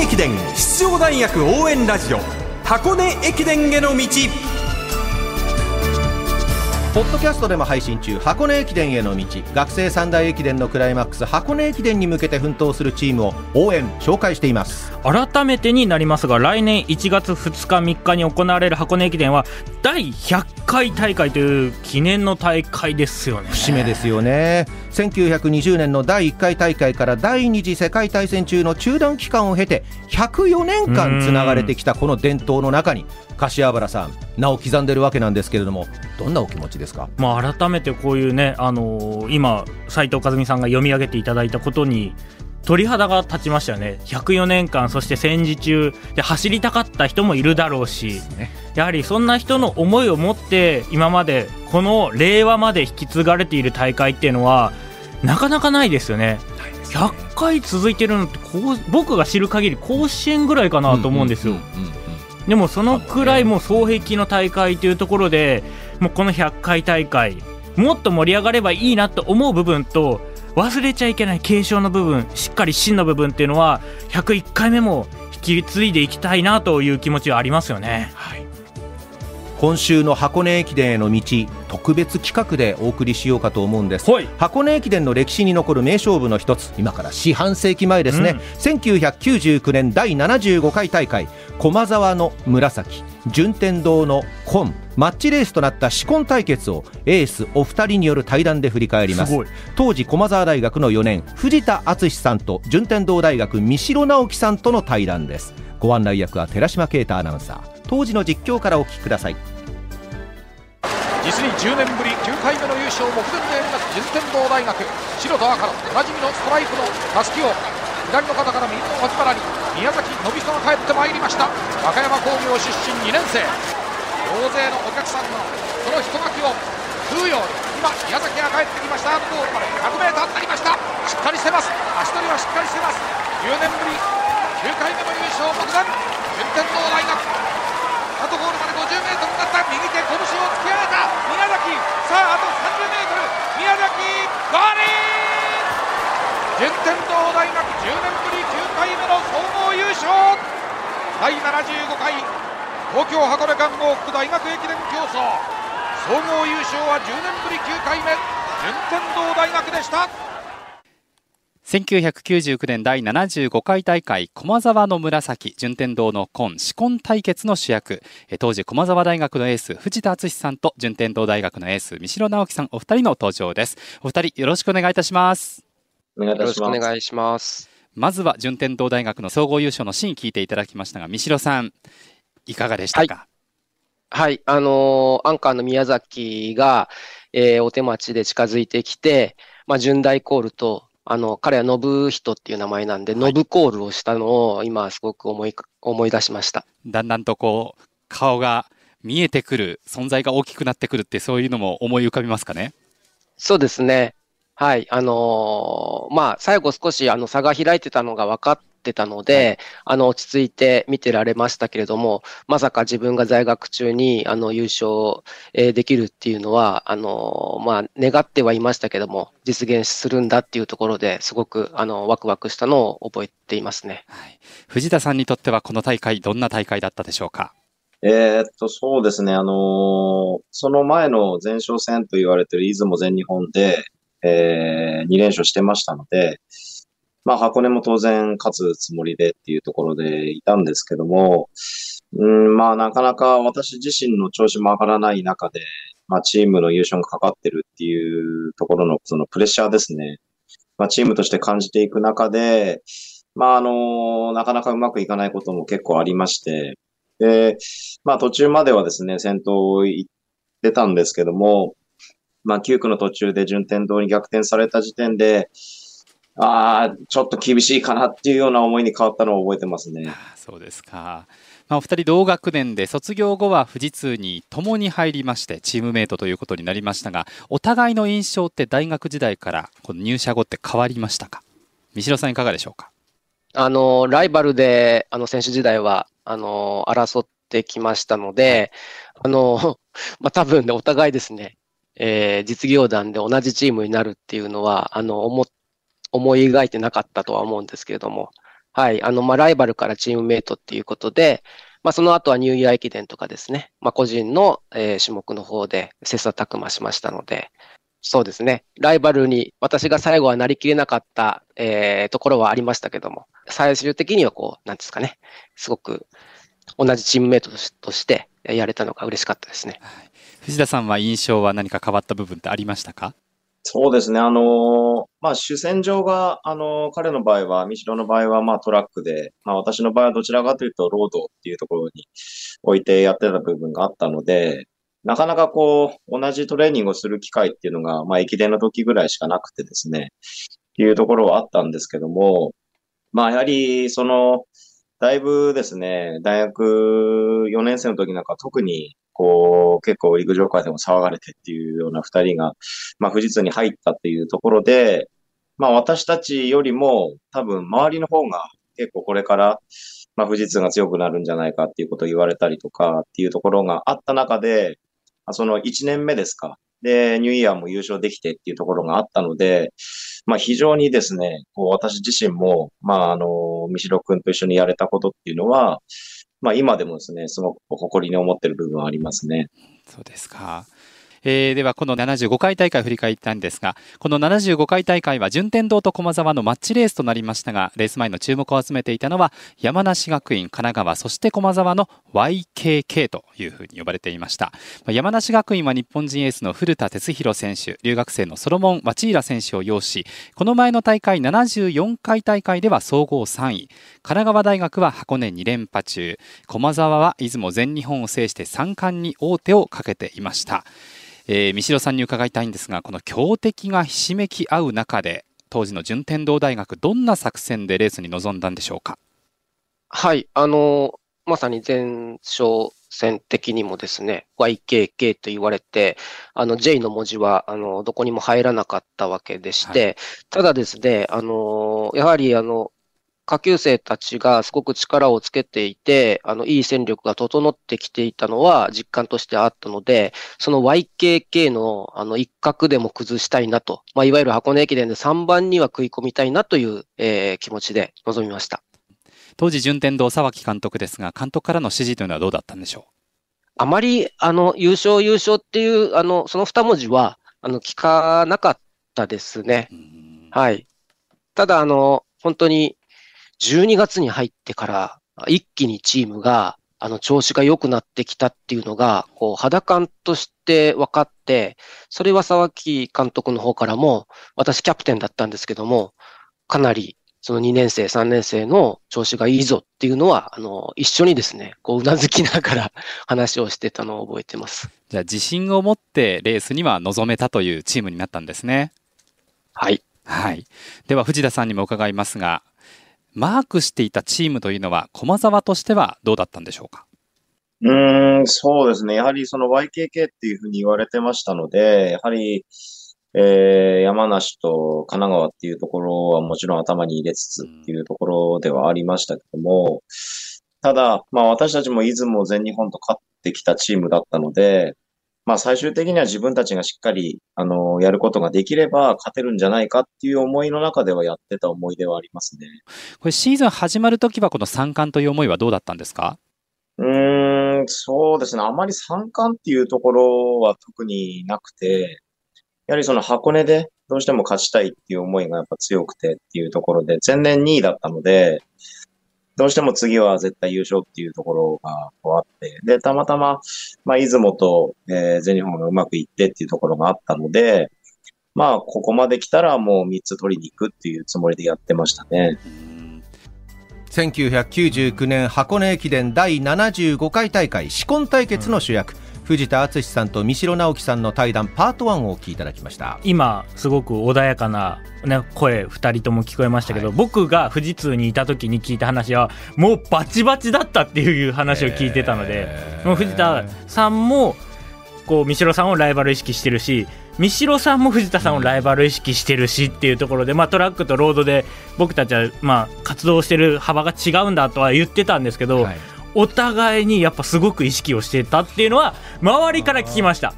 駅伝出場大学応援ラジオ箱根駅伝への道。ポッドキャストでも配信中箱根駅伝への道。学生三大駅伝のクライマックス箱根駅伝に向けて奮闘するチームを応援紹介しています。改めてになりますが来年1月2日3日に行われる箱根駅伝は第100回大会という記念の大会ですよね。節目ですよね。1920年の第1回大会から第二次世界大戦中の中断期間を経て104年間つながれてきたこの伝統の中に柏原さん名を刻んでるわけなんですけれどもどんなお気持ちですか、まあ、改めてこういうね、あのー、今斉藤和美さんが読み上げていただいたことに鳥肌が立ちましたよね。104年間そして戦時中で走りたかった人もいるだろうし、ね、やはりそんな人の思いを持って今までこの令和まで引き継がれている大会っていうのはなかなかないですよね。100回続いてるのってこう僕が知る限り甲子園ぐらいかなと思うんですよ。でもそのくらいもう双璧の大会というところでもうこの100回大会もっと盛り上がればいいなと思う部分と忘れちゃいけない継承の部分しっかり真の部分っていうのは101回目も引き継いでいきたいなという気持ちはありますよね。はい今週の箱根駅伝への道特別企画でお送りしようかと思うんです、箱根駅伝の歴史に残る名勝負の一つ今から四半世紀前ですね、うん、1999年第75回大会駒沢の紫順天堂の紺マッチレースとなった紫紺対決をエースお二人による対談で振り返ります。当時駒沢大学の4年藤田敦さんと順天堂大学三城直樹さんとの対談です。ご案内役は寺島啓太アナウンサー当時の実況からお聞きください。実に10年ぶり9回目の優勝目前であります順天堂大学。白と赤のおなじみのストライプのたすきを左の肩から右の脇腹に宮崎伸人が帰ってまいりました。和歌山工業出身2年生。大勢のお客さんのその一巻きを食うように今宮崎が帰ってきました。ゴールまで 100m になりました。しっかりしてます。足取りはしっかりしてます。10年ぶり9回目の優勝目前順天堂大学。あとゴールまで 50m になった。右手拳を突き上げた。宮崎。さああと 30m 宮崎。ゴー。ル順天堂大学10年ぶり9回目の総合優勝。第75回。東京箱根観光副大学駅伝競争。総合優勝は10年ぶり9回目。順天堂大学でした。1999年第75回大会駒沢の紫順天堂の紺紫紺対決の主役。当時駒沢大学のエース藤田敦さんと順天堂大学のエース三城直樹さんお二人の登場です。お二人よろしくお願いいたします。お願いいたします。お願いします。まずは順天堂大学の総合優勝のシーン聞いていただきましたが三城さんいかがでしたか？はい、はい、あのー、アンカーの宮崎が、えー、お手待ちで近づいてきて、まあ、順大コールとあの、彼は信人っていう名前なんで、はい、ノブコールをしたのを今すごく思い、思い出しました。だんだんとこう、顔が見えてくる、存在が大きくなってくるって、そういうのも思い浮かびますかね？そうですね。はい。あのー、まあ、最後少しあの差が開いてたのが分かっってたので、はい、あの、落ち着いて見てられましたけれども、まさか自分が在学中に、あの、優勝、えできるっていうのは、あの、まあ、願ってはいましたけども、実現するんだっていうところですごく、あの、ワクワクしたのを覚えていますね。はい、藤田さんにとってはこの大会、どんな大会だったでしょうか？えー、っと、そうですね。あのー、その前の前哨戦と言われている出雲全日本で、えー、2連勝してましたので、まあ箱根も当然勝つつもりでっていうところでいたんですけども、うん、まあなかなか私自身の調子も上がらない中で、まあチームの優勝がかかってるっていうところのそのプレッシャーですね。まあチームとして感じていく中で、まああの、なかなかうまくいかないことも結構ありまして、で、まあ途中まではですね、先頭行ってたんですけども、まあ9区の途中で順天堂に逆転された時点で、ああ、ちょっと厳しいかなっていうような思いに変わったのを覚えてますね。そうですか。まあ、お二人同学年で卒業後は富士通に共に入りましてチームメイトということになりましたがお互いの印象って大学時代からこの入社後って変わりましたか？三代さんいかがでしょうか？あのライバルであの選手時代はあの争ってきましたので、あの まあ、多分ねお互いですね、えー、実業団で同じチームになるっていうのはあの思っ思い描いてなかったとは思うんですけれども、はい、あの、まあ、ライバルからチームメイトっていうことで、まあ、その後はニューイヤー駅伝とかですね、まあ、個人の、えー、種目の方で切磋琢磨しましたので、そうですね。ライバルに私が最後はなりきれなかった、えー、ところはありましたけども、最終的にはこう、なんですかね、すごく同じチームメイトとしてやれたのが嬉しかったですね。藤田さんは印象は何か変わった部分ってありましたか？そうですね。あのまあ、主戦場が、あの彼の場合は、三代の場合は、まあ、トラックで、まあ、私の場合はどちらかというと、ロードっていうところに置いてやってた部分があったので、なかなかこう、同じトレーニングをする機会っていうのが、まあ、駅伝の時ぐらいしかなくてですね、っていうところはあったんですけども、まあ、やはり、その、だいぶですね、大学4年生の時なんか特に、こう、結構陸上界でも騒がれてっていうような二人が、まあ、富士通に入ったっていうところで、まあ、私たちよりも多分周りの方が結構これから、まあ、富士通が強くなるんじゃないかっていうことを言われたりとかっていうところがあった中で、その1年目ですか。で、ニューイヤーも優勝できてっていうところがあったので、まあ非常にですね、こう私自身も、まああの、三代くんと一緒にやれたことっていうのは、まあ今でもですね、すごく誇りに思ってる部分はありますね。そうですか。えー、ではこの75回大会を振り返ったんですがこの75回大会は順天堂と駒沢のマッチレースとなりましたがレース前の注目を集めていたのは山梨学院神奈川そして駒沢の YKK というふうに呼ばれていました。山梨学院は日本人エースの古田哲弘選手留学生のソロモン・ワチーラ選手を擁しこの前の大会74回大会では総合3位。神奈川大学は箱根2連覇中。駒沢は出雲全日本を制して3冠に王手をかけていました。えー、三代さんに伺いたいんですがこの強敵がひしめき合う中で当時の順天堂大学どんな作戦でレースに臨んだんでしょうか？はいあのまさに前哨戦的にもですね YKK と言われてあの J の文字はあのどこにも入らなかったわけでして、はい、ただですねあのやはりあの下級生たちがすごく力をつけていて、あの、いい戦力が整ってきていたのは実感としてあったので、その YKK のあの一角でも崩したいなと、まあ、いわゆる箱根駅伝で3番には食い込みたいなという、えー、気持ちで臨みました。当時、順天堂沢木監督ですが、監督からの指示というのはどうだったんでしょう？あまり、あの、優勝優勝っていう、あの、その二文字は、あの、聞かなかったですね。はい。ただ、あの、本当に12月に入ってから、一気にチームが、あの、調子が良くなってきたっていうのが、こう、肌感として分かって、それは沢木監督の方からも、私キャプテンだったんですけども、かなり、その2年生、3年生の調子がいいぞっていうのは、あの、一緒にですね、こう、うなずきながら 話をしてたのを覚えてます。じゃあ、自信を持ってレースには臨めたというチームになったんですね。はい。はい。では、藤田さんにも伺いますが、マークしていたチームというのは、駒沢としてはどうだったんでしょうか？うん、そうですね。やはりその YKK っていうふうに言われてましたので、やはり、えー、山梨と神奈川っていうところはもちろん頭に入れつつっていうところではありましたけども、ただ、まあ私たちも出雲全日本と勝ってきたチームだったので、まあ最終的には自分たちがしっかり、あの、やることができれば勝てるんじゃないかっていう思いの中ではやってた思い出はありますね。これシーズン始まるときはこの三冠という思いはどうだったんですか？うーん、そうですね。あまり三冠っていうところは特になくて、やはりその箱根でどうしても勝ちたいっていう思いがやっぱ強くてっていうところで、前年2位だったので、どうしても次は絶対優勝っていうところがこあって、で、たまたま、まあ、出雲と、えー、全日本がうまくいってっていうところがあったので、まあ、ここまで来たらもう3つ取りに行くっていうつもりでやってましたね。1999年箱根駅伝第75回大会紫紺対決の主役、うん藤田敦さんと三代直樹さんの対談パート1をお聞きいただきました。今すごく穏やかな、ね、声2人とも聞こえましたけど、はい、僕が富士通にいた時に聞いた話はもうバチバチだったっていう話を聞いてたので、もう藤田さんもこう三代さんをライバル意識してるし三代さんも藤田さんをライバル意識してるしっていうところで、まあ、トラックとロードで僕たちはまあ活動してる幅が違うんだとは言ってたんですけど、はいお互いにやっぱすごく意識をしてたっていうのは周りから聞きました。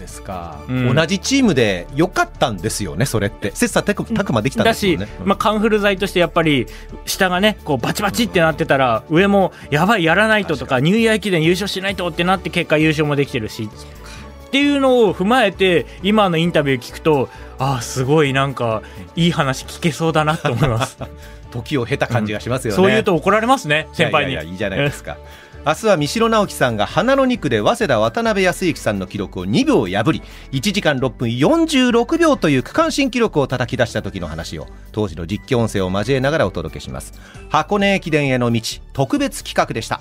ですか、うん。同じチームで良かったんですよね、それって、切磋琢琢磨できたんだしですよね。、まあ、カンフル剤としてやっぱり下がねこうバチバチってなってたら上もやばいやらないととかニューイヤー駅伝優勝しないとってなって結果優勝もできてるし。っていうのを踏まえて今のインタビュー聞くとああすごいなんかいい話聞けそうだなと思います 時を経た感じがしますよね。そう言うと怒られますね先輩にいやいじゃないですか。明日は三代直樹さんが花の2区で早稲田渡辺康之さんの記録を2秒破り1時間6分46秒という区間新記録を叩き出した時の話を当時の実況音声を交えながらお届けします箱根駅伝への道特別企画でした